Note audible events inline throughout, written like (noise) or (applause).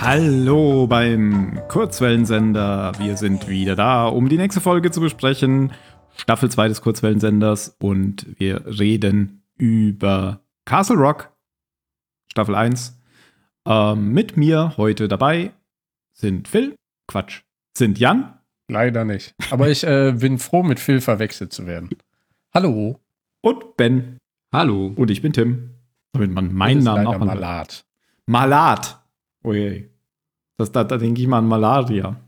Hallo beim Kurzwellensender. Wir sind wieder da, um die nächste Folge zu besprechen. Staffel 2 des Kurzwellensenders und wir reden über Castle Rock, Staffel 1. Ähm, mit mir heute dabei sind Phil, Quatsch, sind Jan Leider nicht. Aber ich äh, bin froh, mit Phil verwechselt zu werden. Hallo. und Ben. Hallo. Und ich bin Tim. Damit man meinen Das ist Namen auch mal. Malat. Malat. Ui. Das, da, da denke ich mal an Malaria.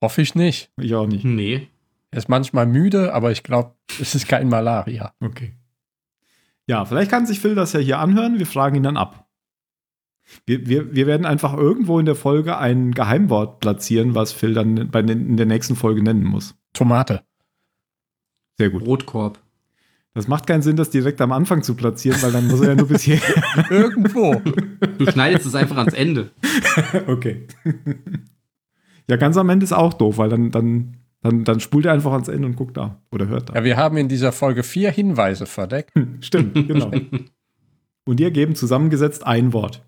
Hoffe ich nicht. Ich auch nicht. Nee. Er ist manchmal müde, aber ich glaube, es ist kein Malaria. Okay. Ja, vielleicht kann sich Phil das ja hier anhören. Wir fragen ihn dann ab. Wir, wir, wir werden einfach irgendwo in der Folge ein Geheimwort platzieren, was Phil dann bei den, in der nächsten Folge nennen muss. Tomate. Sehr gut. Brotkorb. Das macht keinen Sinn, das direkt am Anfang zu platzieren, weil dann muss er ja nur bis hier. (laughs) Irgendwo. Du schneidest es einfach ans Ende. (laughs) okay. ja, ganz am Ende ist auch doof, weil dann, dann, dann, dann spult er einfach ans Ende und guckt da oder hört da. Ja, wir haben in dieser Folge vier Hinweise verdeckt. (laughs) Stimmt, genau. Und die ergeben zusammengesetzt ein Wort.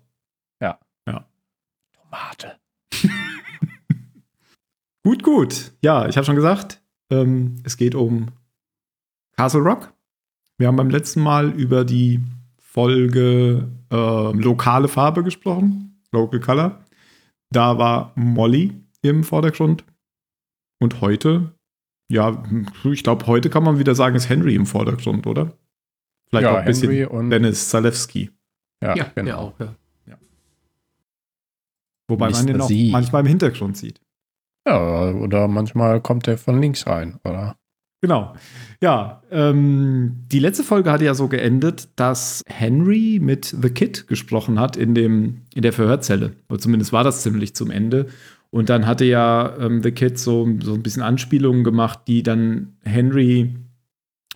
Tomate. (laughs) Gut, gut. Ja, ich habe schon gesagt, ähm, es geht um Castle Rock. Wir haben beim letzten Mal über die Folge ähm, lokale Farbe gesprochen, Local Color. Da war Molly im Vordergrund. Und heute, ja, ich glaube, heute kann man wieder sagen, ist Henry im Vordergrund, oder? Vielleicht Ja, auch ein bisschen Henry und- Dennis Zalewski. Ja, Ja, genau. der auch, ja. Wobei man Mr. den auch Sie. manchmal im Hintergrund sieht. Ja, oder manchmal kommt er von links rein, oder? Genau. Ja, ähm, die letzte Folge hatte ja so geendet, dass Henry mit The Kid gesprochen hat in, dem, in der Verhörzelle. Oder zumindest war das ziemlich zum Ende. Und dann hatte ja ähm, The Kid so, so ein bisschen Anspielungen gemacht, die dann Henry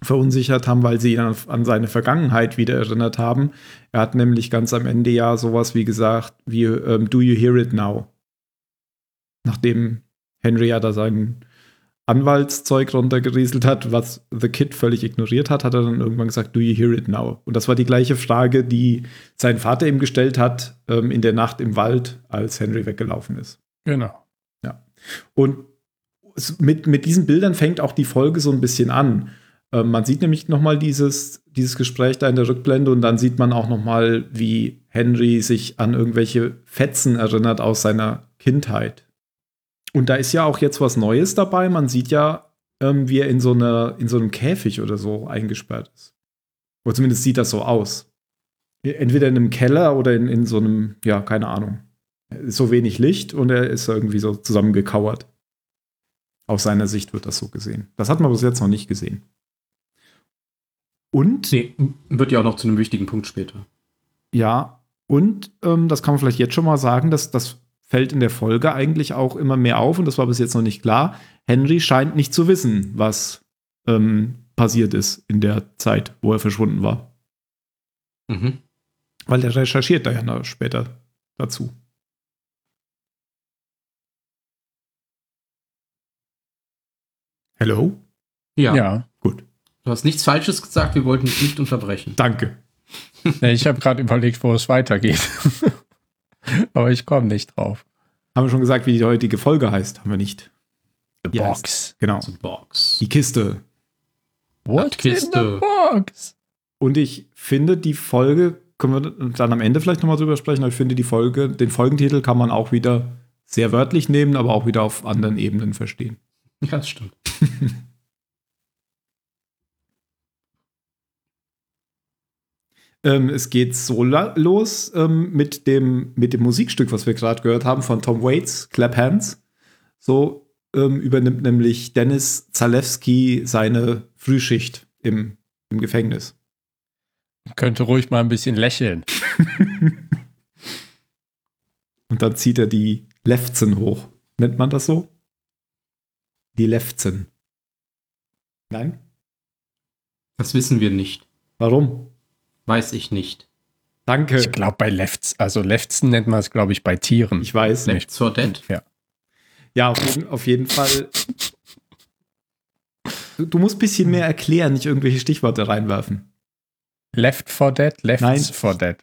verunsichert haben, weil sie ihn an, an seine Vergangenheit wieder erinnert haben. Er hat nämlich ganz am Ende ja sowas wie gesagt, wie ähm, Do you hear it now? Nachdem Henry ja da sein Anwaltszeug runtergerieselt hat, was The Kid völlig ignoriert hat, hat er dann irgendwann gesagt, Do you hear it now? Und das war die gleiche Frage, die sein Vater ihm gestellt hat ähm, in der Nacht im Wald, als Henry weggelaufen ist. Genau. Und es- mit, mit diesen Bildern fängt auch die Folge so ein bisschen an. Ähm, man sieht nämlich noch mal dieses, dieses Gespräch da in der Rückblende und dann sieht man auch noch mal, wie Henry sich an irgendwelche Fetzen erinnert aus seiner Kindheit. Und da ist ja auch jetzt was Neues dabei. Man sieht ja, ähm, wie er in so, einer, in so einem Käfig oder so eingesperrt ist. Oder zumindest sieht das so aus. Entweder in einem Keller oder in, in so einem, ja, keine Ahnung. So wenig Licht und er ist irgendwie so zusammengekauert. Aus seiner Sicht wird das so gesehen. Das hat man bis jetzt noch nicht gesehen. Und, Nee, wird ja auch noch zu einem wichtigen Punkt später. ja, und ähm, das kann man vielleicht jetzt schon mal sagen, dass das fällt in der Folge eigentlich auch immer mehr auf und das war bis jetzt noch nicht klar. Henry scheint nicht zu wissen, was ähm, passiert ist in der Zeit, wo er verschwunden war. Mhm. Weil er recherchiert da ja noch später dazu. Hello? Ja. Ja. Du hast nichts Falsches gesagt, wir wollten dich nicht unterbrechen. Danke. Ich habe gerade überlegt, wo es weitergeht. (laughs) Aber ich komme nicht drauf. Haben wir schon gesagt, wie die heutige Folge heißt? Haben wir nicht. The Box. Genau. Also Box. Die Kiste. What's in Kiste. the box? Und ich finde, die Folge, können wir dann am Ende vielleicht nochmal drüber sprechen, aber ich finde, die Folge, den Folgentitel kann man auch wieder sehr wörtlich nehmen, aber auch wieder auf anderen Ebenen verstehen. Ja, das stimmt. (laughs) Ähm, es geht so los ähm, mit, dem, mit dem Musikstück, was wir gerade gehört haben, von Tom Waits, Clap Hands. So ähm, übernimmt nämlich Dennis Zalewski seine Frühschicht im, im Gefängnis. Könnte ruhig mal ein bisschen lächeln. (laughs) Und dann zieht er die Lefzen hoch. Nennt man das so? Die Lefzen. Nein? Das wissen wir nicht. Warum? Weiß ich nicht. Danke. Ich glaube bei Lefts, also Lefzen nennt man es, glaube ich, bei Tieren. Ich weiß nicht. Left for Dead. Ja. Ja, auf jeden, auf jeden Fall. Du, du musst ein bisschen mehr erklären, nicht irgendwelche Stichworte reinwerfen. Left for Dead, Left Nein. for Dead.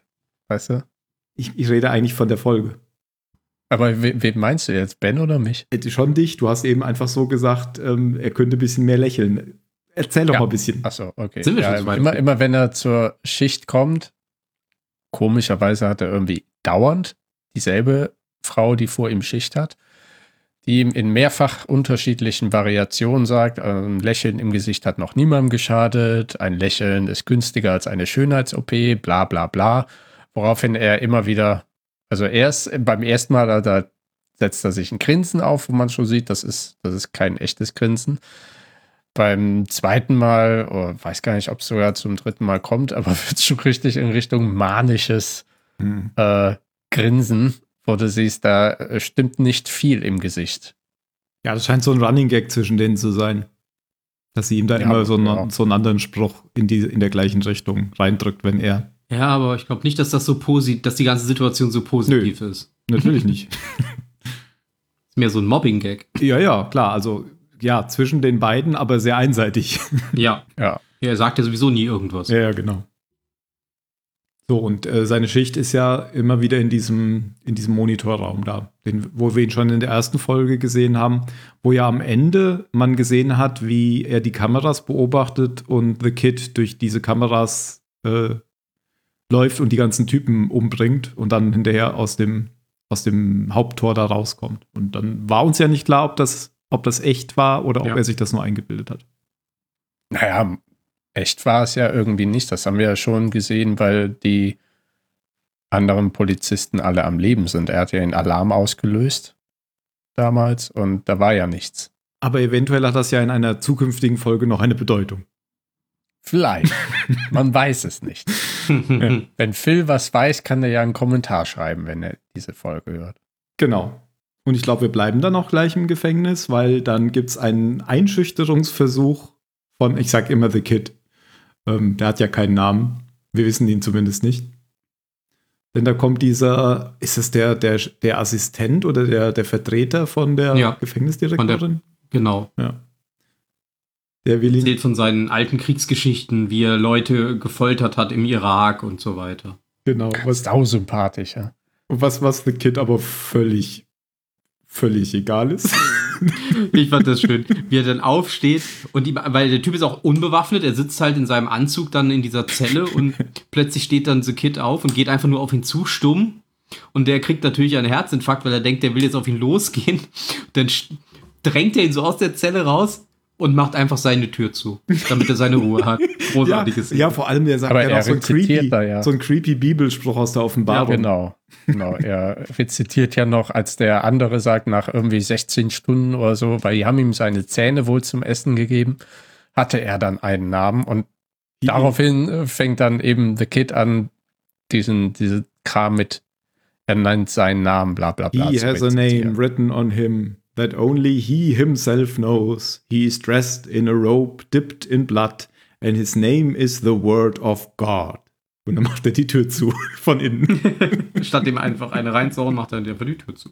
Weißt du? Ich, ich rede eigentlich von der Folge. Aber we, wen meinst du jetzt? Ben oder mich? Hätte schon dich, du hast eben einfach so gesagt, ähm, er könnte ein bisschen mehr lächeln. Erzähl doch Ja. mal ein bisschen. Achso, okay. Sind wir ja, schon immer, immer wenn er zur Schicht kommt, komischerweise hat er irgendwie dauernd dieselbe Frau, die vor ihm Schicht hat, die ihm in mehrfach unterschiedlichen Variationen sagt, ein Lächeln im Gesicht hat noch niemandem geschadet, ein Lächeln ist günstiger als eine Schönheits-OP, bla bla bla. Woraufhin er immer wieder, also erst beim ersten Mal, da, da setzt er sich ein Grinsen auf, wo man schon sieht, das ist, das ist kein echtes Grinsen. Beim zweiten Mal, oh, weiß gar nicht, ob es sogar zum dritten Mal kommt, aber (laughs) wird schon richtig in Richtung manisches Hm. äh, Grinsen, wo du siehst, da äh, stimmt nicht viel im Gesicht. Ja, das scheint so ein Running Gag zwischen denen zu sein. Dass sie ihm da Ja, immer so einen, ja. so einen anderen Spruch in, die, in der gleichen Richtung reindrückt, wenn er. Ja, aber ich glaube nicht, dass das so positiv, dass die ganze Situation so positiv ist. Natürlich nicht. (laughs) Ist mehr so ein Mobbing-Gag. ja, ja, klar. Also, ja, zwischen den beiden, aber sehr einseitig. (laughs) Ja. Ja. ja. Er sagt ja sowieso nie irgendwas. ja, ja, genau. So, und äh, seine Schicht ist ja immer wieder in diesem, in diesem Monitorraum da, den, wo wir ihn schon in der ersten Folge gesehen haben, wo ja am Ende man gesehen hat, wie er die Kameras beobachtet und The Kid durch diese Kameras äh, läuft und die ganzen Typen umbringt und dann hinterher aus dem, aus dem Haupttor da rauskommt. Und dann war uns ja nicht klar, ob das, ob das echt war oder ob Ja. er sich das nur eingebildet hat. Naja, echt war es ja irgendwie nicht. Das haben wir ja schon gesehen, weil die anderen Polizisten alle am Leben sind. Er hat ja einen Alarm ausgelöst damals und da war ja nichts. Aber eventuell hat das ja in einer zukünftigen Folge noch eine Bedeutung. Vielleicht. (laughs) Man weiß es nicht. (laughs) Wenn Phil was weiß, kann er ja einen Kommentar schreiben, wenn er diese Folge hört. Genau. Und ich glaube, wir bleiben dann auch gleich im Gefängnis, weil dann gibt es einen Einschüchterungsversuch von, ich sag immer The Kid. Ähm, der hat ja keinen Namen. Wir wissen ihn zumindest nicht. Denn da kommt dieser, ist es der, der, der Assistent oder der, der Vertreter von der Ja, Gefängnisdirektorin? genau. ja. Der will ihn. Erzählt von seinen alten Kriegsgeschichten, wie er Leute gefoltert hat im Irak und so weiter. Genau. Was, Sau sympathisch, ja. was, was The Kid aber völlig, völlig egal ist. (laughs) Ich fand das schön, wie er dann aufsteht und ihm, weil der Typ ist auch unbewaffnet, er sitzt halt in seinem Anzug dann in dieser Zelle und (laughs) plötzlich steht dann The Kid auf und geht einfach nur auf ihn zu, stumm. Und der kriegt natürlich einen Herzinfarkt, weil er denkt, der will jetzt auf ihn losgehen. Dann drängt er ihn so aus der Zelle raus und macht einfach seine Tür zu, damit er seine Ruhe hat. (laughs) ja, Großartiges. ja, vor allem der sagt Aber ja er noch so ein creepy, da ja. so ein creepy Bibelspruch aus der Offenbarung. Genau. Genau. Er rezitiert ja noch, als der andere sagt, nach irgendwie 16 Stunden oder so, weil die haben ihm seine Zähne wohl zum Essen gegeben, hatte er dann einen Namen und Die- daraufhin äh, fängt dann eben The Kid an, diesen, diese Kram mit, er nennt seinen Namen, bla bla bla. He has a name written on him that only he himself knows. He is dressed in a robe dipped in blood, and his name is the word of God. Und dann macht er die Tür zu (laughs) von innen. (laughs) Statt ihm einfach eine reinzuhauen, macht er einfach die Tür zu.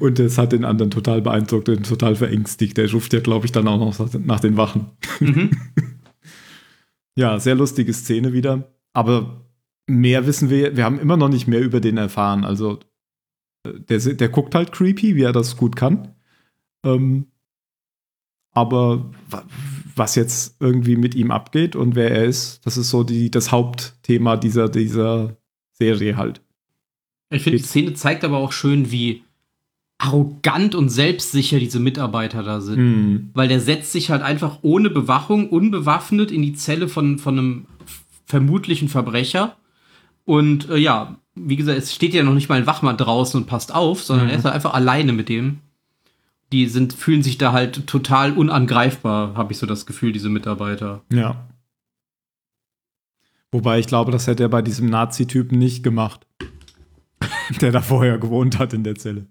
Und das hat den anderen total beeindruckt und total verängstigt. Der ruft ja, glaube ich, dann auch noch nach den Wachen. Mhm. (laughs) Ja, sehr lustige Szene wieder. Aber mehr wissen wir, wir haben immer noch nicht mehr über den erfahren. Also, der, der guckt halt creepy, wie er das gut kann. Ähm, aber wa- was jetzt irgendwie mit ihm abgeht und wer er ist, das ist so die, das Hauptthema dieser, dieser Serie halt. Ich finde, die Szene zeigt aber auch schön, wie arrogant und selbstsicher diese Mitarbeiter da sind. Hm. Weil der setzt sich halt einfach ohne Bewachung, unbewaffnet in die Zelle von, von einem vermutlichen Verbrecher. Und äh, ja, wie gesagt, es steht ja noch nicht mal ein Wachmann draußen und passt auf, sondern Mhm. er ist halt einfach alleine mit dem. Die sind, fühlen sich da halt total unangreifbar, habe ich so das Gefühl, diese Mitarbeiter. Ja. Wobei ich glaube, das hätte er bei diesem Nazi-Typen nicht gemacht. (laughs) der da vorher gewohnt hat in der Zelle.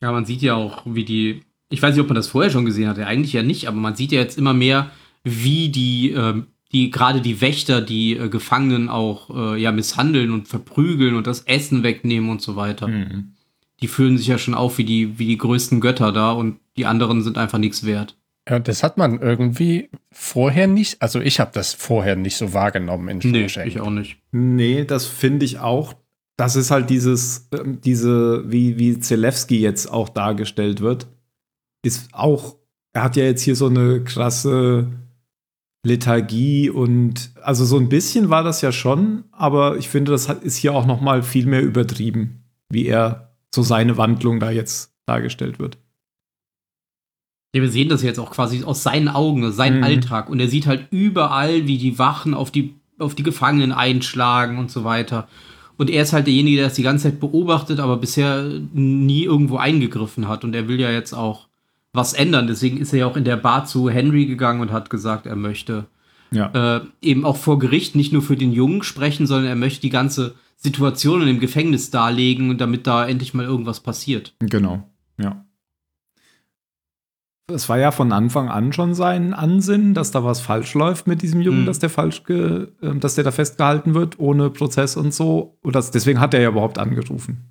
Ja, man sieht ja auch, wie die. Ich weiß nicht, ob man das vorher schon gesehen hatte, eigentlich ja nicht, aber man sieht ja jetzt immer mehr, wie die, ähm, die gerade die Wächter, die äh, Gefangenen auch äh, ja misshandeln und verprügeln und das Essen wegnehmen und so weiter. Mhm. die fühlen sich ja schon auf wie die, wie die größten Götter da und die anderen sind einfach nichts wert. Ja, das hat man irgendwie vorher nicht, also ich habe das vorher nicht so wahrgenommen in Nee, Shawshank. ich auch nicht. Nee, das finde ich auch. Das ist halt dieses, ähm, diese, wie, wie Zelewski jetzt auch dargestellt wird, ist auch, er hat ja jetzt hier so eine krasse Lethargie und, also so ein bisschen war das ja schon, aber ich finde, das ist hier auch noch mal viel mehr übertrieben, wie er so seine Wandlung da jetzt dargestellt wird. Ja, wir sehen das jetzt auch quasi aus seinen Augen, aus seinem Mhm. Alltag. Und er sieht halt überall, wie die Wachen auf die, auf die Gefangenen einschlagen und so weiter. Und er ist halt derjenige, der das die ganze Zeit beobachtet, aber bisher nie irgendwo eingegriffen hat. Und er will ja jetzt auch was ändern. Deswegen ist er ja auch in der Bar zu Henry gegangen und hat gesagt, er möchte Ja. äh, eben auch vor Gericht nicht nur für den Jungen sprechen, sondern er möchte die ganze Situation in dem Gefängnis darlegen und damit da endlich mal irgendwas passiert. Genau, ja. Es war ja von Anfang an schon sein Ansinnen, dass da was falsch läuft mit diesem Jungen, Mhm. dass der falsch, ge, ähm, dass der da festgehalten wird ohne Prozess und so. Und das, deswegen hat er ja überhaupt angerufen.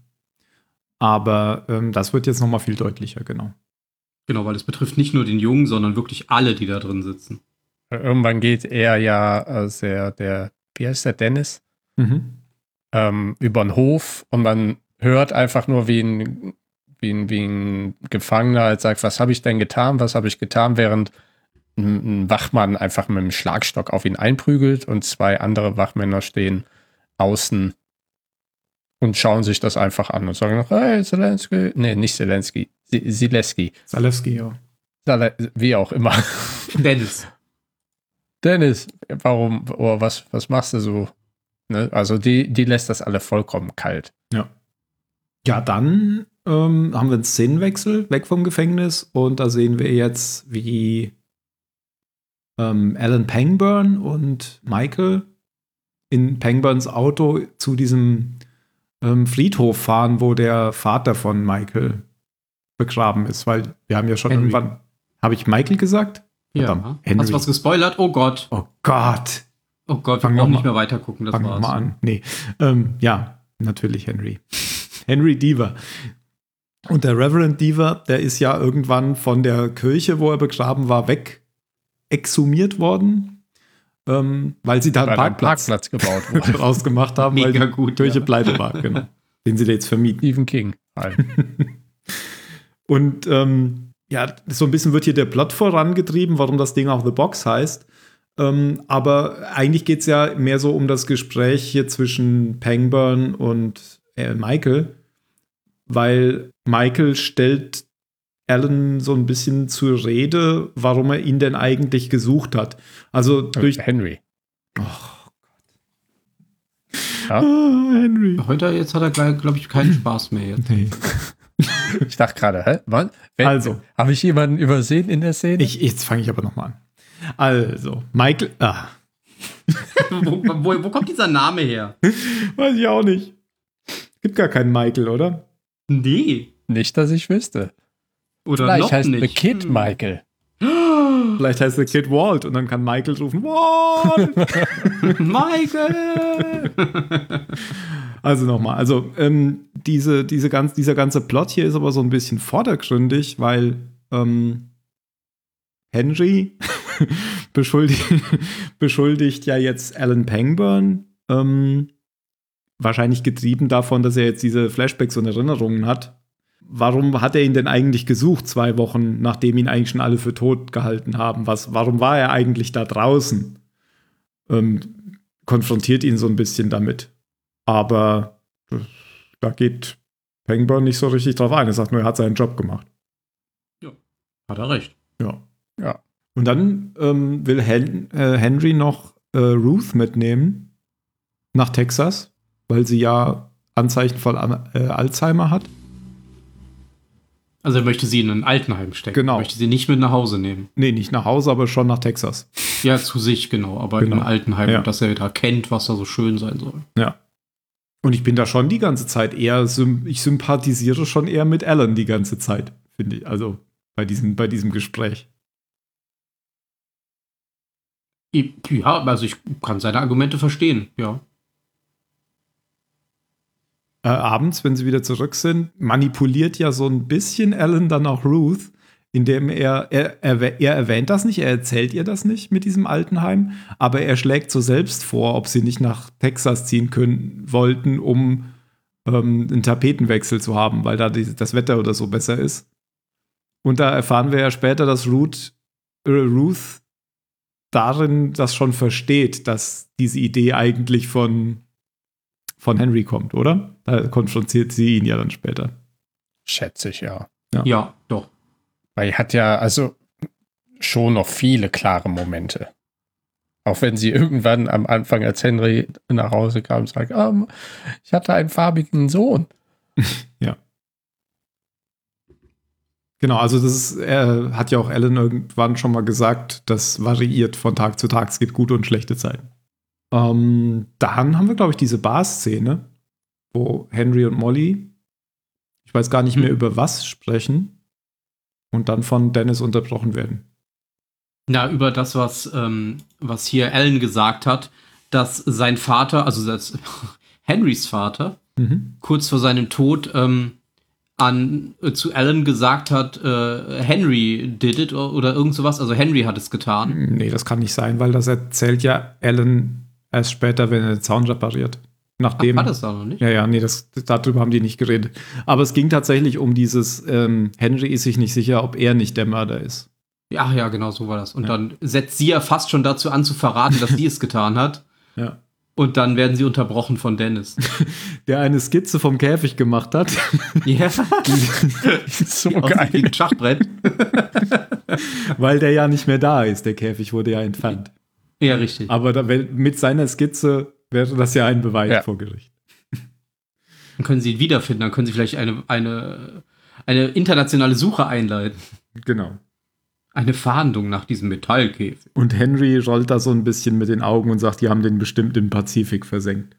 Aber ähm, das wird jetzt noch mal viel deutlicher, genau. Genau, weil es betrifft nicht nur den Jungen, sondern wirklich alle, die da drin sitzen. Irgendwann geht er ja, äh, der, der, wie heißt der, Dennis, Mhm. ähm, über den Hof und man hört einfach nur, wie ein, wie ein, wie ein Gefangener halt sagt, was habe ich denn getan, was habe ich getan, während ein, ein Wachmann einfach mit dem Schlagstock auf ihn einprügelt und zwei andere Wachmänner stehen außen und schauen sich das einfach an und sagen noch, hey, Zelensky, nee, nicht Zelensky, Sileski, Zalewski, ja. Zale- wie auch immer. (laughs) Dennis. Dennis, warum, oh, was, was machst du so? Ne? Also die, die lässt das alle vollkommen kalt. Ja, dann ähm, haben wir einen Szenenwechsel weg vom Gefängnis und da sehen wir jetzt, wie ähm, Alan Pangburn und Michael in Pangburns Auto zu diesem ähm, Friedhof fahren, wo der Vater von Michael begraben ist, weil wir haben ja schon Henry. irgendwann. Habe ich Michael gesagt? Ja. Verdammt, Henry. Hast du was gespoilert? Oh Gott. Oh Gott. Oh Gott, wir Fang brauchen nicht mehr weiter gucken. Das Fangen wir war's. mal an. Nee. Ähm, ja, natürlich Henry. (laughs) Henry Deaver. Und der Reverend Deaver, der ist ja irgendwann von der Kirche, wo er begraben war, weg exhumiert worden, ähm, weil sie da einen Weil ein Parkplatz, Parkplatz gebaut (laughs) wurde. rausgemacht haben, weil Mega die gut, Kirche ja. pleite war, genau. Den sie da jetzt vermieten. Stephen King. (laughs) Und ähm, ja, so ein bisschen wird hier der Plot vorangetrieben, warum das Ding auch The Box heißt. Ähm, aber eigentlich geht es ja mehr so um das Gespräch hier zwischen Pangburn und äh, Michael, weil Michael stellt Alan so ein bisschen zur Rede, warum er ihn denn eigentlich gesucht hat. Also durch. Henry. Ja? Ah, Henry. Heute jetzt hat er, glaube ich, keinen Spaß mehr jetzt. Nee. (laughs) Ich dachte gerade, hä? Wann? Also. Habe ich jemanden übersehen in der Szene? Ich, jetzt fange ich aber noch mal an. Also, Michael. Ah, (laughs) wo, wo, wo kommt dieser Name her? weiß ich auch nicht. Gibt gar keinen Michael, oder? Nee. Nicht, dass ich wüsste. Oder Vielleicht noch heißt nicht. The Kid Hm. Michael. (gasps) Vielleicht heißt der Kid Walt und dann kann Michael rufen, Walt! (laughs) Michael! Also nochmal, also ähm, diese, diese ganz, dieser ganze Plot hier ist aber so ein bisschen vordergründig, weil ähm, Henry (laughs) beschuldigt, (laughs) beschuldigt ja jetzt Alan Pangburn, ähm, wahrscheinlich getrieben davon, dass er jetzt diese Flashbacks und Erinnerungen hat. Warum hat er ihn denn eigentlich gesucht, zwei Wochen, nachdem ihn eigentlich schon alle für tot gehalten haben? Was, warum war er eigentlich da draußen? Ähm, konfrontiert ihn so ein bisschen damit. Aber da geht Pangburn nicht so richtig drauf ein. Er sagt nur, er hat seinen Job gemacht. Hat er recht. Ja. Ja. Und dann ähm, will Hen äh, Henry noch äh, Ruth mitnehmen nach Texas, weil sie ja Anzeichen von An äh, Alzheimer hat. Also er möchte sie in ein Altenheim stecken. Genau. Er möchte sie nicht mit nach Hause nehmen. Nee, nicht nach Hause, aber schon nach Texas. Ja, zu sich, genau. Aber in Genau. ein Altenheim, Ja. dass er da kennt, was da so schön sein soll. Ja. Und ich bin da schon die ganze Zeit eher, ich sympathisiere schon eher mit Alan die ganze Zeit, finde ich. Also bei diesem, bei diesem Gespräch. Ja, also ich kann seine Argumente verstehen, ja. äh, abends, wenn sie wieder zurück sind, manipuliert ja so ein bisschen Alan dann auch Ruth, indem er, er, er, er erwähnt das nicht, er erzählt ihr das nicht mit diesem Altenheim, aber er schlägt so selbst vor, ob sie nicht nach Texas ziehen können wollten, um ähm, einen Tapetenwechsel zu haben, weil da die, das Wetter oder so besser ist. Und da erfahren wir ja später, dass Ruth, äh, Ruth darin das schon versteht, dass diese Idee eigentlich von, von Henry kommt, oder? Da konfrontiert sie ihn ja dann später. Schätze ich, ja. Ja. Ja. Weil er hat ja also schon noch viele klare Momente. Auch wenn sie irgendwann am Anfang, als Henry nach Hause kam, sagt, ah, ich hatte einen farbigen Sohn. (laughs) Genau, also das ist, er hat ja auch Alan irgendwann schon mal gesagt, das variiert von Tag zu Tag, es gibt gute und schlechte Zeiten. Ähm, dann haben wir, glaube ich, diese Bar-Szene, wo Henry und Molly, ich weiß gar nicht mehr Hm. über was sprechen und dann von Dennis unterbrochen werden. Na, über das, was, ähm, was hier Alan gesagt hat, dass sein Vater, also das, (laughs) Henrys Vater, Mhm. kurz vor seinem Tod ähm, an, äh, zu Alan gesagt hat, äh, Henry did it oder, oder irgend sowas. Also Henry hat es getan. Nee, das kann nicht sein, weil das erzählt ja Alan erst später, wenn er den Zaun repariert. Nachdem. Ach, war das da noch nicht? Ja, ja, nee, das, darüber haben die nicht geredet. Aber es ging tatsächlich um dieses, ähm, Henry ist sich nicht sicher, ob er nicht der Mörder ist. Ja, ja, genau so war das. Und Ja. dann setzt sie ja fast schon dazu an zu verraten, dass sie es getan hat. (laughs) Ja. Und dann werden sie unterbrochen von Dennis. (laughs) Der eine Skizze vom Käfig gemacht hat. Ja, (laughs) so aus geil. dem Schachbrett. weil der ja nicht mehr da ist. Der Käfig wurde ja entfernt. Ja, richtig. Aber da, mit seiner Skizze wäre das ja ein Beweis Ja. vor Gericht. Dann können sie ihn wiederfinden, dann können sie vielleicht eine, eine, eine internationale Suche einleiten. Genau. Eine Fahndung nach diesem Metallkäfig. Und Henry rollt da so ein bisschen mit den Augen und sagt, die haben den bestimmt im Pazifik versenkt.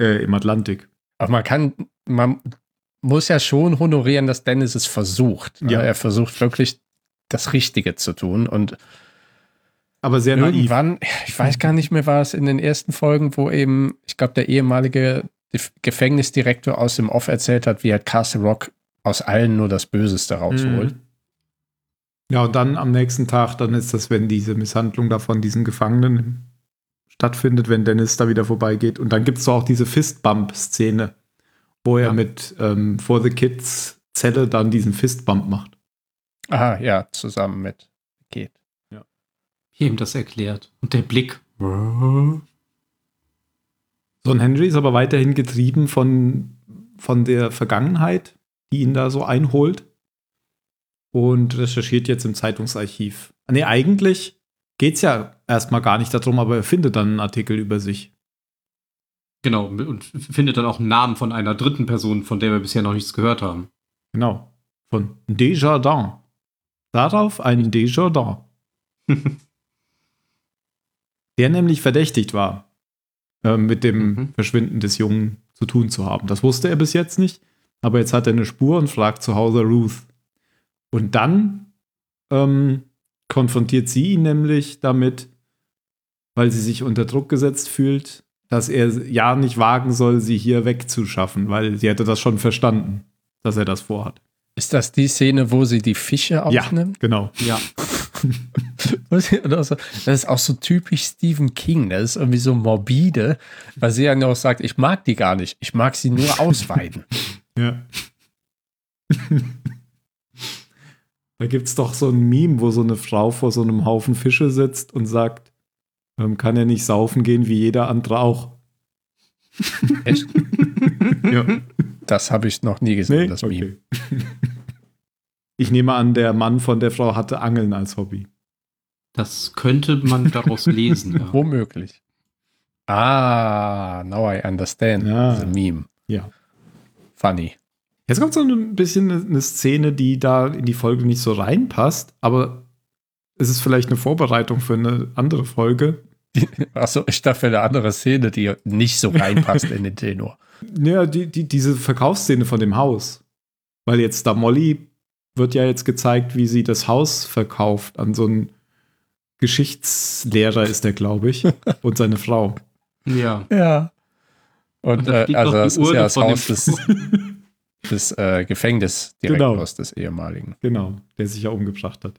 Äh, im Atlantik. Aber man kann, man muss ja schon honorieren, dass Dennis es versucht. Ja. Er versucht wirklich das Richtige zu tun. Und Aber sehr naiv. irgendwann, ich weiß gar nicht mehr, war es in den ersten Folgen, wo eben, ich glaube, der ehemalige Gefängnisdirektor aus dem Off erzählt hat, wie er Castle Rock aus allen nur das Böseste rausholt. Mhm. Ja, und dann am nächsten Tag, dann ist das, wenn diese Misshandlung da von diesen Gefangenen stattfindet, wenn Dennis da wieder vorbeigeht. Und dann gibt es auch diese Fistbump-Szene, wo er Ja. mit ähm, For the Kids Zelle dann diesen Fistbump macht. Aha, ja, zusammen mit Kate. Hier ihm das erklärt. Und der Blick. So ein Henry ist aber weiterhin getrieben von, von der Vergangenheit, die ihn da so einholt. Und recherchiert jetzt im Zeitungsarchiv. Nee, eigentlich geht es ja erstmal gar nicht darum, aber er findet dann einen Artikel über sich. Genau, und findet dann auch einen Namen von einer dritten Person, von der wir bisher noch nichts gehört haben. Genau. Von Desjardins. Darauf ein Desjardins. (laughs) der nämlich verdächtigt war, äh, mit dem Mhm. Verschwinden des Jungen zu tun zu haben. Das wusste er bis jetzt nicht, aber jetzt hat er eine Spur und fragt zu Hause Ruth. Und dann ähm, konfrontiert sie ihn nämlich damit, weil sie sich unter Druck gesetzt fühlt, dass er ja nicht wagen soll, sie hier wegzuschaffen, weil sie hätte das schon verstanden, dass er das vorhat. Ist das die Szene, wo sie die Fische aufnimmt? Genau. Ja. Das ist auch so typisch Stephen King. Das ist irgendwie so morbide, weil sie ja noch sagt, ich mag die gar nicht. Ich mag sie nur ausweiden. (laughs) Ja. da gibt es doch so ein Meme, wo so eine Frau vor so einem Haufen Fische sitzt und sagt, ähm, kann er nicht saufen gehen wie jeder andere auch. Echt? (laughs) Ja. Das habe ich noch nie gesehen, Nee? das Meme. (laughs) Ich nehme an, der Mann von der Frau hatte Angeln als Hobby. Das könnte man daraus (laughs) lesen. Ja. Womöglich. Ah, now I understand. Ja. The Meme. Ja. Funny. Jetzt kommt so ein bisschen eine- eine Szene, die da in die Folge nicht so reinpasst, aber es ist vielleicht eine Vorbereitung für eine andere Folge. (laughs) Achso, ich dachte für eine andere Szene, die nicht so reinpasst in den Tenor. (laughs) Ja, die, die, diese Verkaufsszene von dem Haus. Weil jetzt da Molly wird ja jetzt gezeigt, wie sie das Haus verkauft an so einen Geschichtslehrer ist der, glaube ich, (laughs) und seine Frau. ja. Ja. Und, Und äh, also das ist ja das Haus des, (laughs) des äh, Gefängnisdirektors des ehemaligen. Genau, der sich ja umgebracht hat.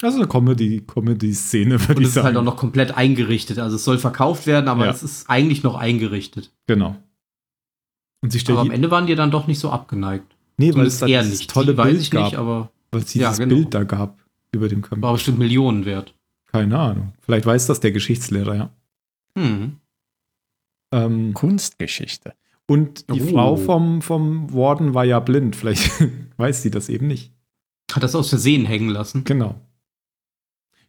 Also eine Comedy, Comedy-Szene, würde Und ich es ist sagen. halt auch noch komplett eingerichtet. Also es soll verkauft werden, aber Ja. es ist eigentlich noch eingerichtet. Genau. Und sie stellt Aber am Ende waren die dann doch nicht so abgeneigt. Nee, weil es Zumindest da eher dieses nicht. tolle Die Bild gab, nicht, aber weil es Ja, dieses genau. Bild da gab über dem Kamin. war bestimmt Millionen wert. Keine Ahnung. Vielleicht weiß das der Geschichtslehrer, ja. Hm. Ähm, Kunstgeschichte. und die Oh. Frau vom, vom Warden war ja blind. Vielleicht (laughs) weiß sie das eben nicht. Hat das aus Versehen hängen lassen. Genau.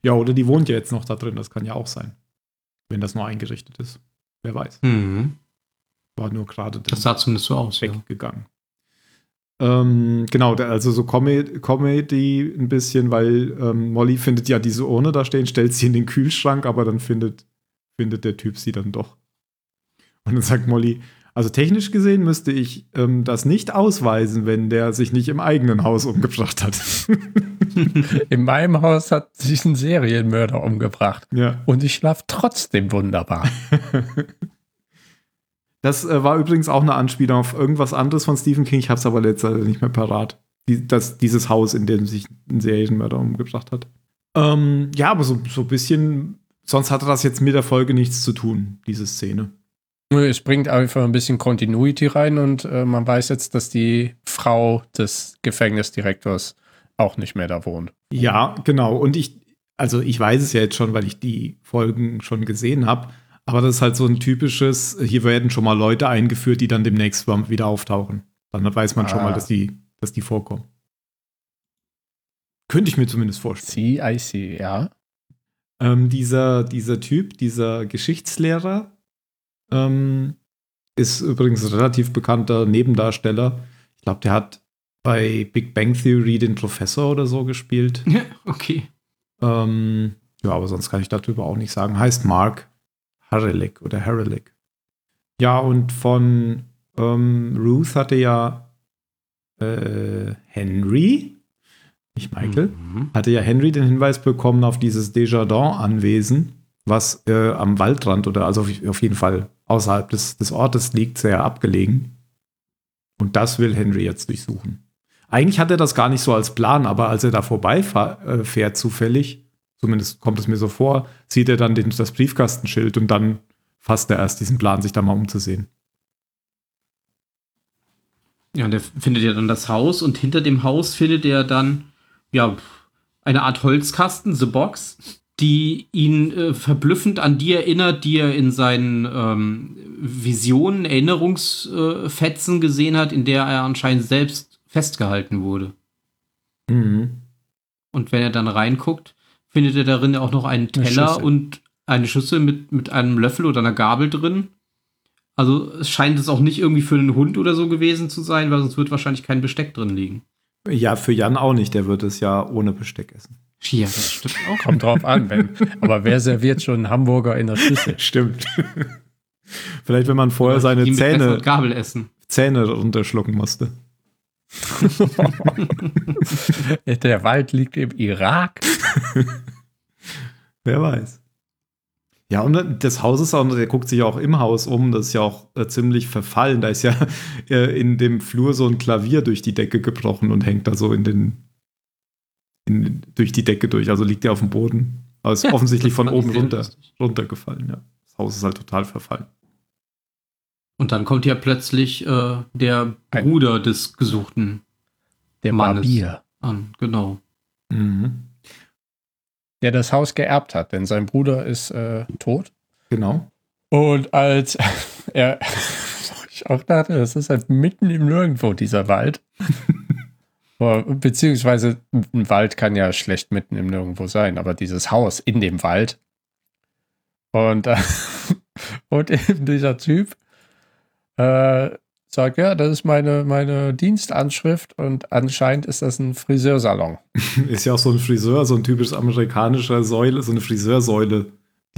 Ja, oder die wohnt ja jetzt noch da drin. Das kann ja auch sein. Wenn das nur eingerichtet ist. Wer weiß. Hm. War nur gerade Das sah zumindest so aus. Ja. Ähm, genau, also so Comedy, Comedy ein bisschen, weil ähm, Molly findet ja diese Urne da stehen, stellt sie in den Kühlschrank, aber dann findet, findet der Typ sie dann doch. Und dann sagt Molly, also technisch gesehen müsste ich ähm, das nicht ausweisen, wenn der sich nicht im eigenen Haus umgebracht hat. (laughs) In meinem Haus hat sich ein Serienmörder umgebracht. ja. Und ich schlafe trotzdem wunderbar. (laughs) Das äh, war übrigens auch eine Anspielung auf irgendwas anderes von Stephen King. Ich habe es aber letztendlich nicht mehr parat. Die, das, dieses Haus, in dem sich ein Serienmörder umgebracht hat. Ähm, ja, aber so, so ein bisschen, sonst hatte das jetzt mit der Folge nichts zu tun, diese Szene. Nö, Es bringt einfach ein bisschen Continuity rein und äh, man weiß jetzt, dass die Frau des Gefängnisdirektors auch nicht mehr da wohnt. Ja, genau. Und ich, also ich weiß es ja jetzt schon, weil ich die Folgen schon gesehen habe. Aber das ist halt so ein typisches, hier werden schon mal Leute eingeführt, die dann demnächst wieder auftauchen. Dann weiß man schon Ah. mal, dass die, dass die vorkommen. Könnte ich mir zumindest vorstellen. See, I see, ja. Ähm, dieser, dieser Typ, dieser Geschichtslehrer, ähm, ist übrigens ein relativ bekannter Nebendarsteller. Ich glaube, der hat bei Big Bang Theory den Professor oder so gespielt. (laughs) okay. Ähm, ja, aber sonst kann ich darüber auch nicht sagen. Heißt Mark Harrelick oder Harrelick. Ja, und von ähm, Ruth hatte ja äh, Henry, nicht Michael, Mhm. hatte ja Henry den Hinweis bekommen auf dieses Desjardins-Anwesen, was äh, am Waldrand oder also auf, auf jeden Fall außerhalb des, des Ortes liegt, sehr abgelegen. Und das will Henry jetzt durchsuchen. Eigentlich hat er das gar nicht so als Plan, aber als er da vorbeifährt äh, zufällig, zumindest kommt es mir so vor, sieht er dann den, das Briefkastenschild und dann fasst er erst diesen Plan, sich da mal umzusehen. Ja, der findet ja dann das Haus und hinter dem Haus findet er dann, ja, eine Art Holzkasten, The Box, die ihn äh, verblüffend an die erinnert, die er in seinen ähm, Visionen, Erinnerungsfetzen gesehen hat, in der er anscheinend selbst festgehalten wurde. Mhm. Und wenn er dann reinguckt, findet er darin auch noch einen Eine Teller Schüssel. und eine Schüssel mit, mit einem Löffel oder einer Gabel drin. Also es scheint es auch nicht irgendwie für einen Hund oder so gewesen zu sein, weil sonst wird wahrscheinlich kein Besteck drin liegen. Ja, für Jan auch nicht, der wird es ja ohne Besteck essen. Ja, das stimmt auch. Kommt drauf an. Wenn, aber wer serviert schon einen Hamburger in der Schüssel? (laughs) Stimmt. Vielleicht, wenn man vorher seine Zähne, und Gabel essen. Zähne runterschlucken musste. (laughs) Der Wald liegt im Irak. (laughs) Wer weiß. Ja, und das Haus ist auch, der guckt sich auch im Haus um, das ist ja auch äh, ziemlich verfallen. Da ist ja (laughs) äh, in dem Flur so ein Klavier durch die Decke gebrochen und hängt da so in den, in, durch die Decke durch. Also liegt der auf dem Boden. Aber ist Ja, (laughs) offensichtlich von oben runter, lustig. runtergefallen, ja. Das Haus ist halt total verfallen. Und dann kommt ja plötzlich äh, der Ein- Bruder des Gesuchten Der Mannes. Barbier. an. Genau. Mhm. Der das Haus geerbt hat, denn sein Bruder ist äh, tot. Genau. Und als (laughs) er, (laughs) ich auch dachte, das ist halt mitten im Nirgendwo, dieser Wald. (laughs) Beziehungsweise ein Wald kann ja schlecht mitten im Nirgendwo sein, aber dieses Haus in dem Wald. Und, äh, und eben dieser Typ äh, sagt, ja, das ist meine, meine Dienstanschrift und anscheinend ist das ein Friseursalon. (laughs) Ist ja auch so ein Friseur, so ein typisch amerikanischer Säule, so eine Friseursäule.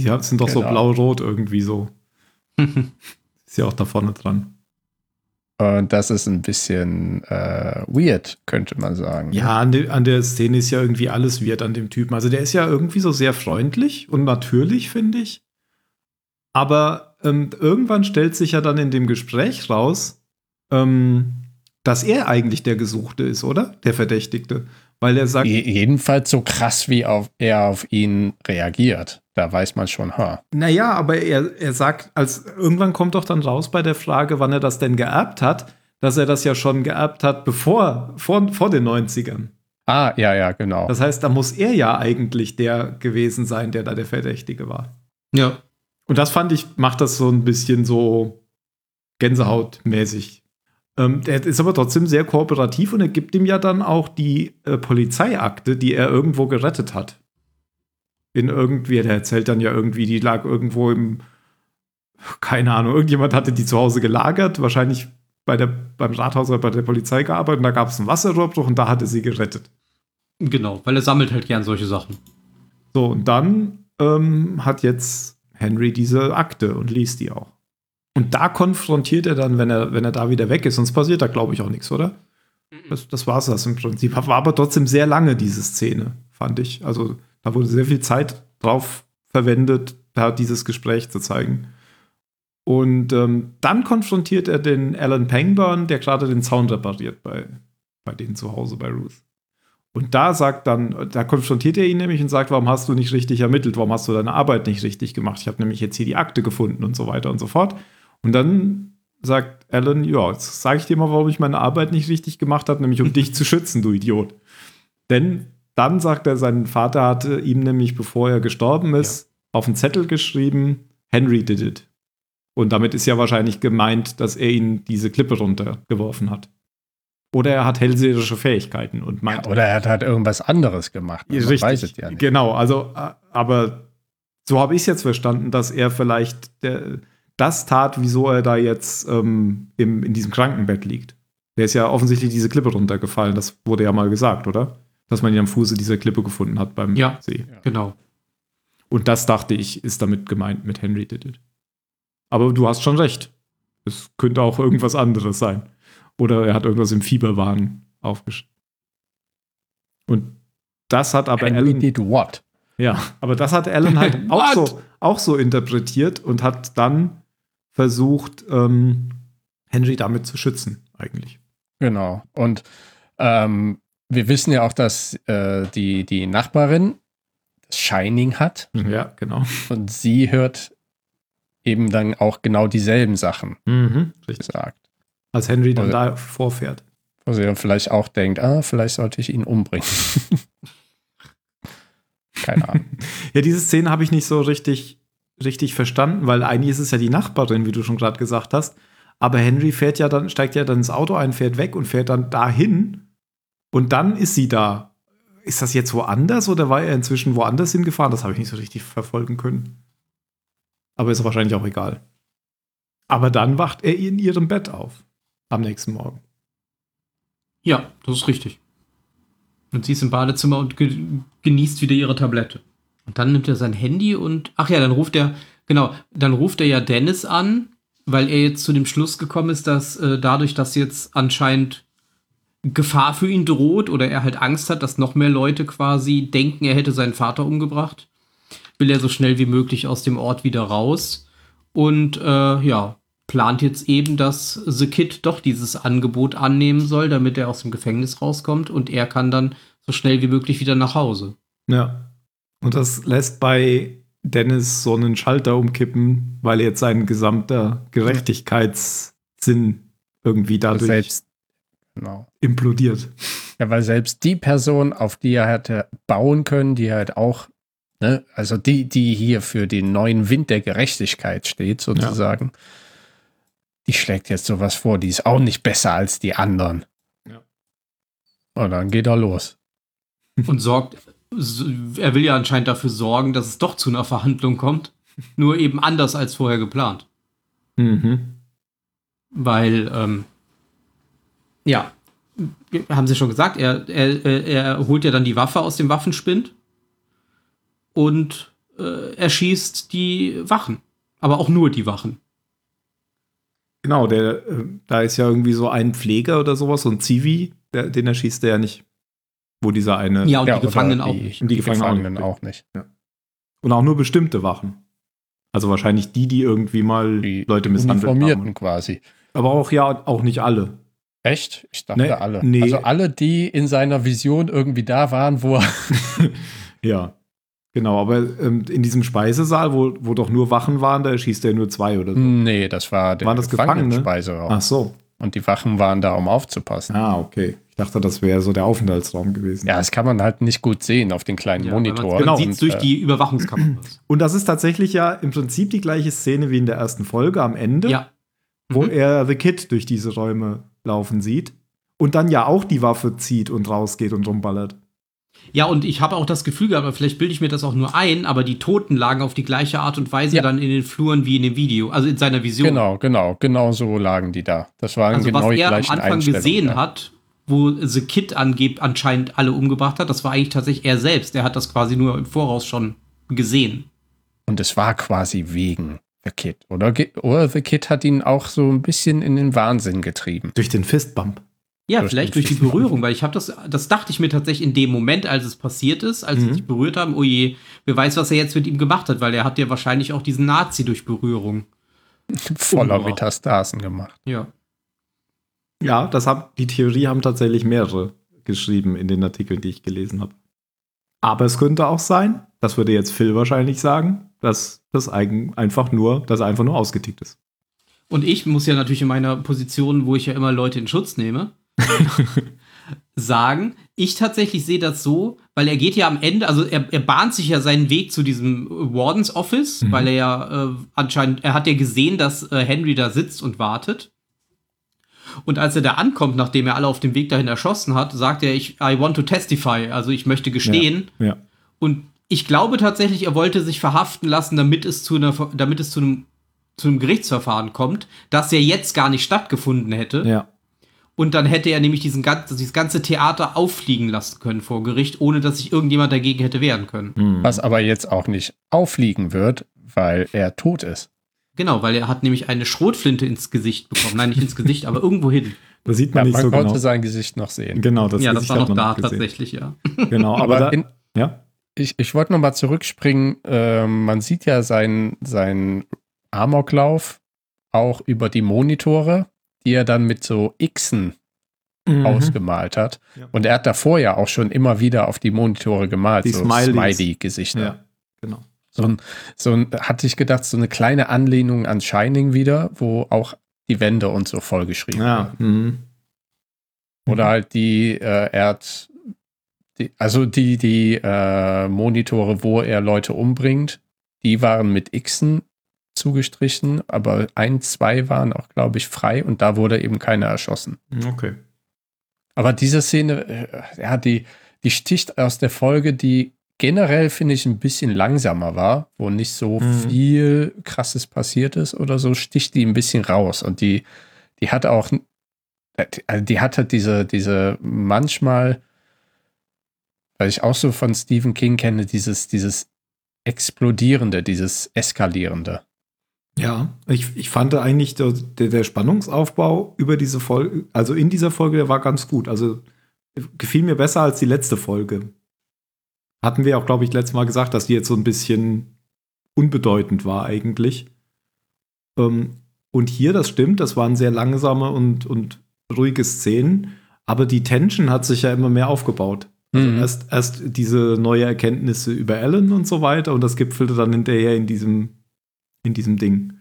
Die sind doch so Genau. blau-rot irgendwie so. (laughs) Ist ja auch da vorne dran. Und das ist ein bisschen äh, weird, könnte man sagen. Ja, an, de, an der Szene ist ja irgendwie alles wird an dem Typen. Also der ist ja irgendwie so sehr freundlich und natürlich, finde ich. Aber ähm, irgendwann stellt sich ja dann in dem Gespräch raus, ähm, dass er eigentlich der Gesuchte ist, oder? Der Verdächtigte. Weil er sagt, Je- Jedenfalls so krass, wie auf, er auf ihn reagiert. Da weiß man schon, ha. naja, aber er, er sagt, als irgendwann kommt doch dann raus bei der Frage, wann er das denn geerbt hat, dass er das ja schon geerbt hat, bevor, vor, vor den 90ern. Ah, ja, ja, genau. Das heißt, da muss er ja eigentlich der gewesen sein, der da der Verdächtige war. Ja. Und das fand ich, macht das so ein bisschen so Gänsehautmäßig. Ähm, der ist aber trotzdem sehr kooperativ und er gibt ihm ja dann auch die äh, Polizeiakte, die er irgendwo gerettet hat. In irgendwie, der erzählt dann ja irgendwie, die lag irgendwo im, keine Ahnung, irgendjemand hatte die zu Hause gelagert, wahrscheinlich bei der, beim Rathaus oder bei der Polizei gearbeitet und da gab es einen Wasserrohrbruch und da hatte sie gerettet. Genau, weil er sammelt halt gern solche Sachen. So, und dann ähm, hat jetzt Henry diese Akte und liest die auch. Und da konfrontiert er dann, wenn er, wenn er da wieder weg ist, sonst passiert da, glaube ich, auch nichts, oder? Das, das war es das im Prinzip. War aber trotzdem sehr lange, diese Szene, fand ich. Also da wurde sehr viel Zeit drauf verwendet, da dieses Gespräch zu zeigen. Und ähm, dann konfrontiert er den Alan Pangburn, der gerade den Zaun repariert bei, bei denen zu Hause, bei Ruth. Und da sagt dann, da konfrontiert er ihn nämlich und sagt, warum hast du nicht richtig ermittelt, warum hast du deine Arbeit nicht richtig gemacht? Ich habe nämlich jetzt hier die Akte gefunden und so weiter und so fort. Und dann sagt Alan, ja, jetzt sage ich dir mal, warum ich meine Arbeit nicht richtig gemacht habe, nämlich um (laughs) dich zu schützen, du Idiot. Denn dann sagt er, sein Vater hatte ihm nämlich, bevor er gestorben ist, auf einen Zettel geschrieben, Henry did it. Und damit ist ja wahrscheinlich gemeint, dass er ihn diese Klippe runtergeworfen hat. Oder er hat hellseherische Fähigkeiten und meint, Oder er hat halt irgendwas anderes gemacht. Richtig, weiß es ja nicht. Genau, also, äh, aber so habe ich es jetzt verstanden, dass er vielleicht der, das tat, wieso er da jetzt ähm, im, in diesem Krankenbett liegt. Der ist ja offensichtlich diese Klippe runtergefallen, das wurde ja mal gesagt, oder? Dass man ihn am Fuße dieser Klippe gefunden hat beim Ja. See. Genau. Und das dachte ich, ist damit gemeint mit Henry did it. Aber du hast schon recht. Es könnte auch irgendwas anderes sein. Oder er hat irgendwas im Fieberwahn aufgeschrieben. Und das hat aber Henry Alan did what? ja, aber das hat Alan halt (laughs) auch, so, auch so interpretiert und hat dann versucht, ähm, Henry damit zu schützen, eigentlich. Genau. Und ähm, wir wissen ja auch, dass äh, die, die Nachbarin das Shining hat Ja, genau. und sie hört eben dann auch genau dieselben Sachen Mhm, richtig. gesagt. Als Henry dann Also- da vorfährt. Wo sie dann vielleicht auch denkt, ah, vielleicht sollte ich ihn umbringen. (laughs) Keine Ahnung. (laughs) Ja, diese Szene habe ich nicht so richtig, richtig verstanden, weil eigentlich ist es ja die Nachbarin, wie du schon gerade gesagt hast. Aber Henry fährt ja dann, steigt ja dann ins Auto ein, fährt weg und fährt dann dahin und dann ist sie da. Ist das jetzt woanders oder war er inzwischen woanders hingefahren? Das habe ich nicht so richtig verfolgen können. Aber ist wahrscheinlich auch egal. Aber dann wacht er in ihrem Bett auf. Am nächsten Morgen. Ja, das ist richtig. Und sie ist im Badezimmer und ge genießt wieder ihre Tablette. Und dann nimmt er sein Handy und, ach ja, dann ruft er, genau, dann ruft er ja Dennis an, weil er jetzt zu dem Schluss gekommen ist, dass äh, dadurch, dass jetzt anscheinend Gefahr für ihn droht oder er halt Angst hat, dass noch mehr Leute quasi denken, er hätte seinen Vater umgebracht, will er so schnell wie möglich aus dem Ort wieder raus. Und äh, ja, plant jetzt eben, dass The Kid doch dieses Angebot annehmen soll, damit er aus dem Gefängnis rauskommt und er kann dann so schnell wie möglich wieder nach Hause. Ja. Und das lässt bei Dennis so einen Schalter umkippen, weil jetzt sein gesamter Gerechtigkeitssinn irgendwie dadurch selbst, genau. implodiert. Ja, weil selbst die Person, auf die er hätte bauen können, die halt auch, ne, also die, die hier für den neuen Wind der Gerechtigkeit steht, sozusagen, die schlägt jetzt sowas vor, die ist auch nicht besser als die anderen. Ja. Und dann geht er los. Und sorgt, er will ja anscheinend dafür sorgen, dass es doch zu einer Verhandlung kommt. Nur eben anders als vorher geplant. Mhm. Weil, ähm, ja, haben sie schon gesagt, er, er, er- holt ja dann die Waffe aus dem Waffenspind und äh, erschießt die Wachen. Aber auch nur die Wachen. Genau, der, äh, da ist ja irgendwie so ein Pfleger oder sowas, so ein Zivi, der, den erschießt er ja nicht. Wo dieser eine. Ja, und ja, die Gefangenen oder auch die, nicht. Und die Gefangenen auch Gefangenen auch nicht. Und auch nur bestimmte Wachen. Also wahrscheinlich die, die irgendwie mal Die Leute misshandelt Uniformierten haben. quasi. Aber auch ja, auch nicht alle. Echt? Ich dachte Nee, alle. nee. Also alle, die in seiner Vision irgendwie da waren, wo er. (laughs) Ja. Genau, aber ähm, in diesem Speisesaal, wo, wo doch nur Wachen waren, da erschießt er nur zwei oder so. Nee, das war der Waren das Gefangene? Ach so. Und die Wachen waren da, um aufzupassen. Ah, okay. Ich dachte, das wäre so der Aufenthaltsraum gewesen. Ja, das kann man halt nicht gut sehen auf den kleinen Ja, Monitor. Man, Genau. man sieht es durch Und, äh, die Überwachungskameras. (clears throat) Und das ist tatsächlich ja im Prinzip die gleiche Szene wie in der ersten Folge am Ende, ja. wo Mhm. er The Kid durch diese Räume laufen sieht und dann ja auch die Waffe zieht und rausgeht und rumballert. Ja, und ich habe auch das Gefühl gehabt, aber vielleicht bilde ich mir das auch nur ein, aber die Toten lagen auf die gleiche Art und Weise Ja. dann in den Fluren wie in dem Video, also in seiner Vision. Genau, genau, genau so lagen die da. Das waren Also genau was die er am Anfang gesehen ja. hat, wo The Kid angeb anscheinend alle umgebracht hat, das war eigentlich tatsächlich er selbst. Er hat das quasi nur im Voraus schon gesehen. Und es war quasi wegen The Kid, oder? Oder The Kid hat ihn auch so ein bisschen in den Wahnsinn getrieben. Durch den Fistbump. Ja, Durch vielleicht durch die Berührung, weil ich habe das, das dachte ich mir tatsächlich in dem Moment, als es passiert ist, als Mhm. sie sich berührt haben, oh je, wer weiß, was er jetzt mit ihm gemacht hat, weil er hat ja wahrscheinlich auch diesen Nazi durch Berührung. Voller. Metastasen gemacht. Ja. Ja, das hab, die Theorie haben tatsächlich mehrere geschrieben in den Artikeln, die ich gelesen habe. Aber es könnte auch sein, das würde jetzt Phil wahrscheinlich sagen, dass das eigen, einfach nur, dass er einfach nur ausgetickt ist. Und ich muss ja natürlich in meiner Position, wo ich ja immer Leute in Schutz nehme, (laughs) sagen, ich tatsächlich sehe das so, weil er geht ja am Ende, also er, er bahnt sich ja seinen Weg zu diesem Wardens Office, Mhm. weil er ja äh, anscheinend, er hat ja gesehen, dass äh, Henry da sitzt und wartet. Und als er da ankommt, nachdem er alle auf dem Weg dahin erschossen hat, sagt er, ich, I want to testify, also ich möchte gestehen. Ja. Und ich glaube tatsächlich, er wollte sich verhaften lassen, damit es zu einer, damit es zu einem, zu einem Gerichtsverfahren kommt, das ja jetzt gar nicht stattgefunden hätte. Ja. Und dann hätte er nämlich diesen ganzen, dieses ganze Theater auffliegen lassen können vor Gericht, ohne dass sich irgendjemand dagegen hätte wehren können. Hm. Was aber jetzt auch nicht auffliegen wird, weil er tot ist. Genau, weil er hat nämlich eine Schrotflinte ins Gesicht bekommen. Nein, nicht ins Gesicht, aber irgendwo hin. (laughs) Das sieht Ja, man man nicht so konnte genau. sein Gesicht noch sehen. Genau, das ja, das Gesicht war noch man da gesehen. tatsächlich, ja. Genau, aber, Aber da, in, ja. ich, ich wollte noch mal zurückspringen. Ähm, man sieht ja seinen seinen Amoklauf auch über die Monitore, die er dann mit so Xen Mhm. ausgemalt hat. Ja. Und er hat davor ja auch schon immer wieder auf die Monitore gemalt, Die so. Smiley-Gesichter. Ja, genau. So ein, so ein, hatte ich gedacht, so eine kleine Anlehnung an Shining wieder, wo auch die Wände und so vollgeschrieben Ja. Mhm. Oder halt die, äh, er hat, die, also die, die äh, Monitore, wo er Leute umbringt, die waren mit Xen zugestrichen, aber ein, zwei waren auch, glaube ich, frei und da wurde eben keiner erschossen. Okay. Aber diese Szene, äh, ja, die, die sticht aus der Folge, die generell, finde ich, ein bisschen langsamer war, wo nicht so Mhm. viel krasses passiert ist oder so, sticht die ein bisschen raus. Und die, die hat auch, äh, also die hat halt diese, diese manchmal, weil ich auch so von Stephen King kenne, dieses, dieses Explodierende, dieses Eskalierende. Ja, ich, ich fand eigentlich der, der, Spannungsaufbau über diese Folge, also in dieser Folge, der war ganz gut. Also gefiel mir besser als die letzte Folge. Hatten wir auch, glaube ich, letztes Mal gesagt, dass die jetzt so ein bisschen unbedeutend war eigentlich. Ähm, und hier, das stimmt, das waren sehr langsame und, und ruhige Szenen, aber die Tension hat sich ja immer mehr aufgebaut. Also Mhm. erst, erst diese neue Erkenntnisse über Alan und so weiter und das gipfelte dann hinterher in diesem, in diesem Ding.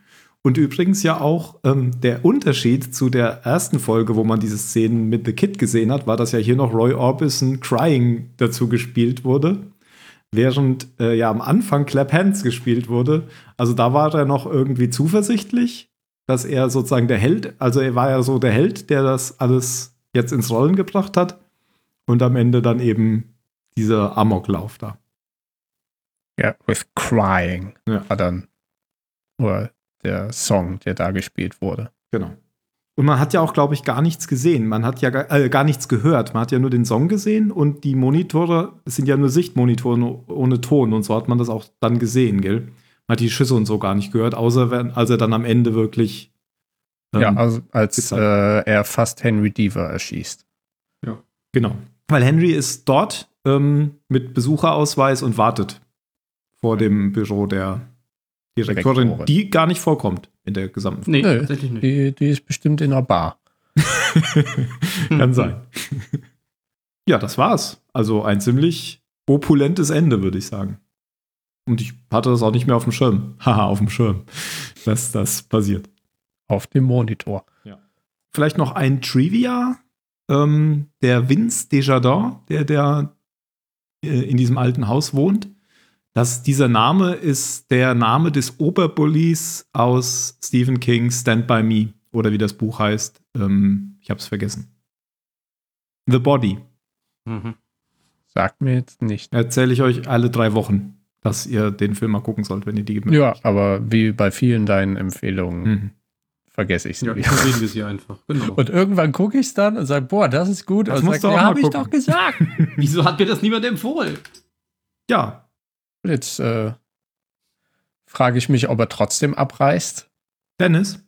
Und übrigens ja auch ähm, der Unterschied zu der ersten Folge, wo man diese Szenen mit The Kid gesehen hat, war, dass ja hier noch Roy Orbison Crying dazu gespielt wurde. Während äh, ja am Anfang Clap Hands gespielt wurde. Also da war er noch irgendwie zuversichtlich, dass er sozusagen der Held, also er war ja so der Held, der das alles jetzt ins Rollen gebracht hat. Und am Ende dann eben dieser Amoklauf da. Ja, with crying Ja. war dann oder der Song, der da gespielt wurde. Genau. Und man hat ja auch, glaube ich, gar nichts gesehen. Man hat ja gar, äh, gar nichts gehört. Man hat ja nur den Song gesehen und die Monitore sind ja nur Sichtmonitore ohne Ton. Und so hat man das auch dann gesehen, gell? Man hat die Schüsse und so gar nicht gehört, außer wenn, als er dann am Ende wirklich. ähm, ja, also als äh, er fast Henry Deaver erschießt. Genau. Weil Henry ist dort ähm, mit Besucherausweis und wartet vor dem Büro der, Direktorin, Direktorin. die gar nicht vorkommt in der gesamten Nee, Nö, tatsächlich nicht. Die, die ist bestimmt in einer Bar. (laughs) Kann sein. (laughs) ja, das war's. Also ein ziemlich opulentes Ende, würde ich sagen. Und ich hatte das auch nicht mehr auf dem Schirm. (laughs) Haha, auf dem Schirm, dass das passiert. Auf dem Monitor. Vielleicht noch ein Trivia. Ähm, der Vince Desjardins, der, der äh, in diesem alten Haus wohnt, dass dieser Name ist der Name des Oberbullies aus Stephen King's Stand By Me oder wie das Buch heißt. Ähm, ich habe es vergessen. The Body. Mhm. Sagt mir jetzt nicht. Erzähle ich euch alle drei Wochen, dass ihr den Film mal gucken sollt, wenn ihr die mögt. Ja, aber wie bei vielen deinen Empfehlungen Mhm. vergesse ich es Ja, wieder. ignorieren wir sie einfach. Genau. Und irgendwann gucke ich es dann und sage, boah, das ist gut. Das und musst sag, ja, mal habe ich gucken. doch gesagt. (laughs) Wieso hat mir das niemand empfohlen? Ja, Jetzt äh, frage ich mich, ob er trotzdem abreißt. Dennis,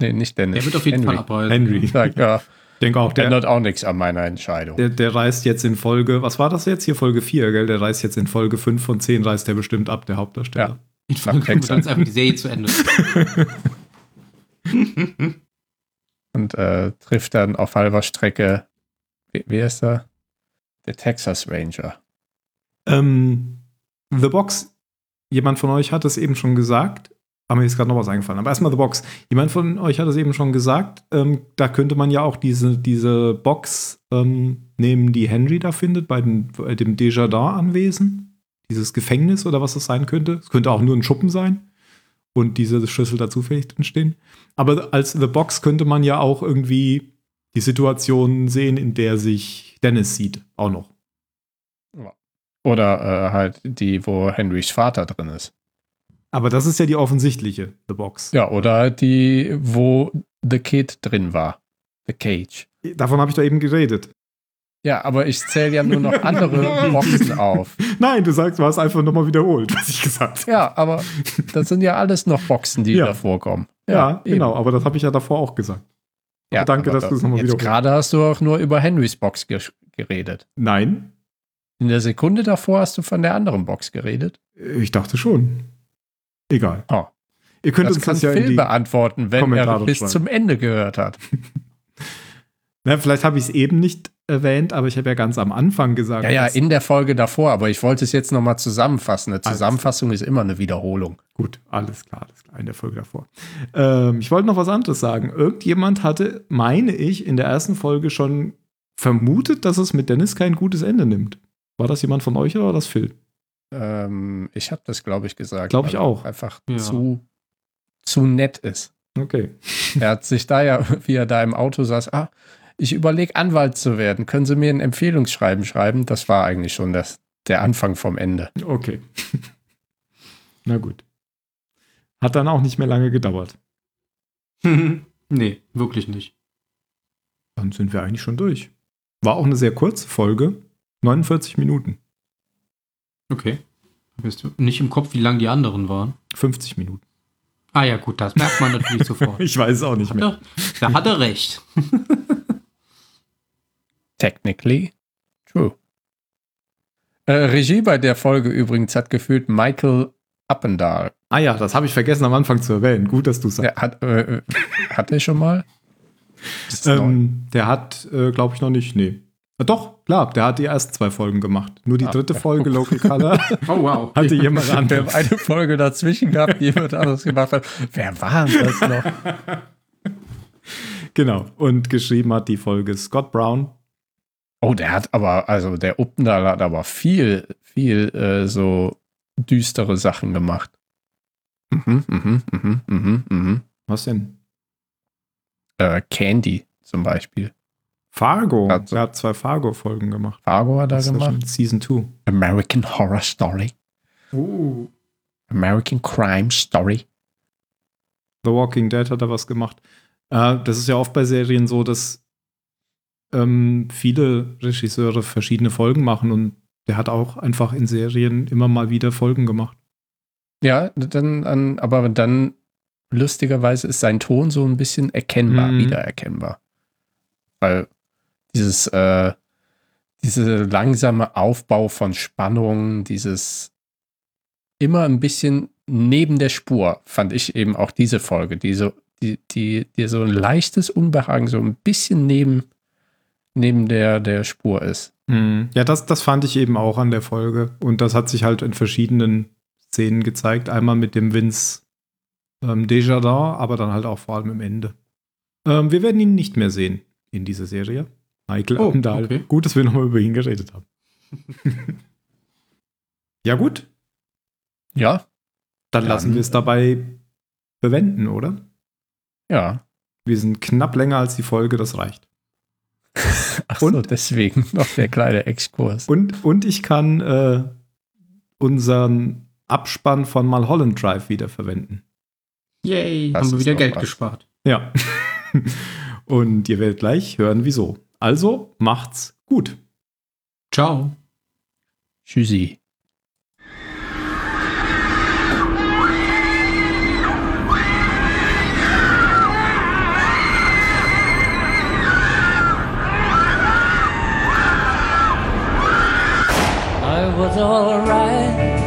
Nee, nicht Dennis. Der wird auf jeden Henry. Fall abreisen. Henry. Sag, ja, ich denke auch, der, ändert auch nichts an meiner Entscheidung. der, der reist jetzt in Folge, was war das jetzt? Hier Folge 4, gell? Der reist jetzt in Folge 5 von 10, reist der bestimmt ab, der Hauptdarsteller. In Folge Texas. dann ist einfach die Serie zu Ende. (laughs) und äh, trifft dann auf halber Strecke, wie, wie ist er? Der Texas Ranger. Ähm, The Box, jemand von euch hat es eben schon gesagt, aber mir ist gerade noch was eingefallen. Aber erstmal The Box. Jemand von euch hat es eben schon gesagt, ähm, da könnte man ja auch diese, diese Box ähm, nehmen, die Henry da findet, bei, den, bei dem Desjardins-Anwesen. Dieses Gefängnis oder was das sein könnte. Es könnte auch nur ein Schuppen sein. Und diese Schlüssel da zufällig drin stehen. Aber als The Box könnte man ja auch irgendwie die Situation sehen, in der sich Dennis sieht. Auch noch. Oder äh, halt die, wo Henrys Vater drin ist. Aber das ist ja die offensichtliche, The Box. Ja, oder die, wo The Kid drin war. The Cage. Davon habe ich da eben geredet. Ja, aber ich zähle ja nur noch (laughs) andere Boxen auf. Nein, du sagst, du hast einfach nochmal wiederholt, (laughs) was ich gesagt habe. Ja, aber das sind ja alles noch Boxen, die Ja. da vorkommen. Ja, eben. genau, aber das habe ich ja davor auch gesagt. Ja, danke, dass du es nochmal wiederholst. gerade hast du auch nur über Henrys Box ge geredet. Nein, In der Sekunde davor hast du von der anderen Box geredet. ich dachte schon. Egal. Oh. Ihr könnt das uns kann das ja Phil beantworten, wenn Kommentare er bis schreiben. zum Ende gehört hat. (laughs) Na, vielleicht habe ich es eben nicht erwähnt, aber ich habe ja ganz am Anfang gesagt. Ja, ja, in der Folge davor, aber ich wollte es jetzt nochmal zusammenfassen. Eine Zusammenfassung ist immer eine Wiederholung. Gut, alles klar, alles klar, in der Folge davor. Ähm, ich wollte noch was anderes sagen. Irgendjemand hatte, meine ich, in der ersten Folge schon vermutet, dass es mit Dennis kein gutes Ende nimmt. War das jemand von euch oder war das Phil? Ähm, ich habe das, glaube ich, gesagt. Glaub ich auch. Einfach Ja. zu, zu nett ist. Okay. Er hat sich da ja, (laughs) wie er da im Auto saß, ah, ich überlege, Anwalt zu werden. Können Sie mir ein Empfehlungsschreiben schreiben? Das war eigentlich schon das, der Anfang vom Ende. Okay. (laughs) Na gut. Hat dann auch nicht mehr lange gedauert. (laughs) nee, wirklich nicht. Dann sind wir eigentlich schon durch. War auch eine sehr kurze Folge. 49 Minuten. Okay. Bist du nicht im Kopf, wie lang die anderen waren? 50 Minuten. Ah ja, gut, das merkt man natürlich (laughs) sofort. Ich weiß es auch nicht Hat mehr. er, da hat er recht. (laughs) Technically true. Äh, Regie bei der Folge übrigens hat gefühlt Michael Appendahl. Ah ja, das habe ich vergessen am Anfang zu erwähnen. Gut, dass du es sagst. Hat, äh, äh, hat er schon mal? Ähm, der hat, äh, glaube ich, noch nicht. Nee. Doch, klar, der hat die ersten zwei Folgen gemacht. Nur die Ah, dritte ja. Folge Local Color (laughs) Oh, wow. hatte jemand Wir haben anderes. eine Folge dazwischen gehabt, die jemand anderes gemacht hat. Wer war das noch? (laughs) Genau. Und geschrieben hat die Folge Scott Brown. Oh, der hat aber, also der Uppendal hat aber viel, viel äh, so düstere Sachen gemacht. Mhm, mhm, mhm, mhm, mhm. Was denn? Äh, Candy zum Beispiel. Fargo. Also- er hat zwei Fargo-Folgen gemacht. Fargo hat er Das gemacht. Season 2. American Horror Story. Uh. American Crime Story. The Walking Dead hat er was gemacht. Äh, das ist ja oft bei Serien so, dass ähm, viele Regisseure verschiedene Folgen machen und der hat auch einfach in Serien immer mal wieder Folgen gemacht. Ja, dann, an, aber dann lustigerweise ist sein Ton so ein bisschen erkennbar, Mhm. wiedererkennbar. Weil dieses, äh, diese langsame Aufbau von Spannung, dieses immer ein bisschen neben der Spur fand ich eben auch diese Folge, die so, die, die, die so ein leichtes Unbehagen so ein bisschen neben, neben der, der Spur ist. Mhm. Ja, das, das fand ich eben auch an der Folge. Und das hat sich halt in verschiedenen Szenen gezeigt. Einmal mit dem Vince ähm, Desjardins, aber dann halt auch vor allem im Ende. Ähm, wir werden ihn nicht mehr sehen in dieser Serie. Michael Oh, Appendahl. okay. Gut, dass wir nochmal über ihn geredet haben. (laughs) ja, gut. Ja, Dann Dann, lassen wir es dabei bewenden, oder? ja. Wir sind knapp länger als die Folge, das reicht. (laughs) Ach so, Und? deswegen (laughs) noch der kleine Exkurs. Und, und ich kann äh, unseren Abspann von Mulholland Drive wieder verwenden. Yay, Das haben wir wieder Geld was. gespart. Ja. und ihr werdet gleich hören, wieso. Also macht's gut. Ciao. Tschüssi. I was alright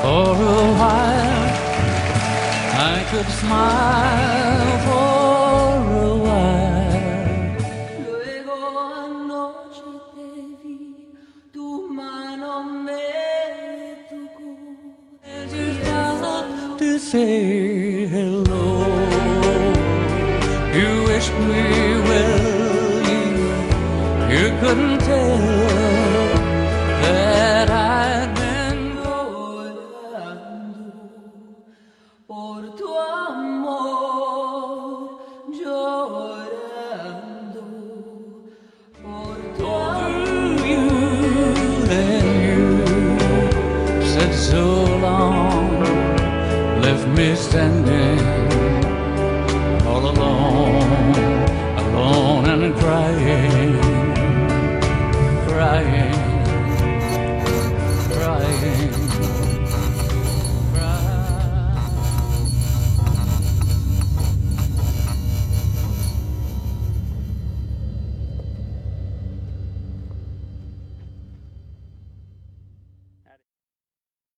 for a while. I could smile say hello. You wished me well, you, you couldn't tell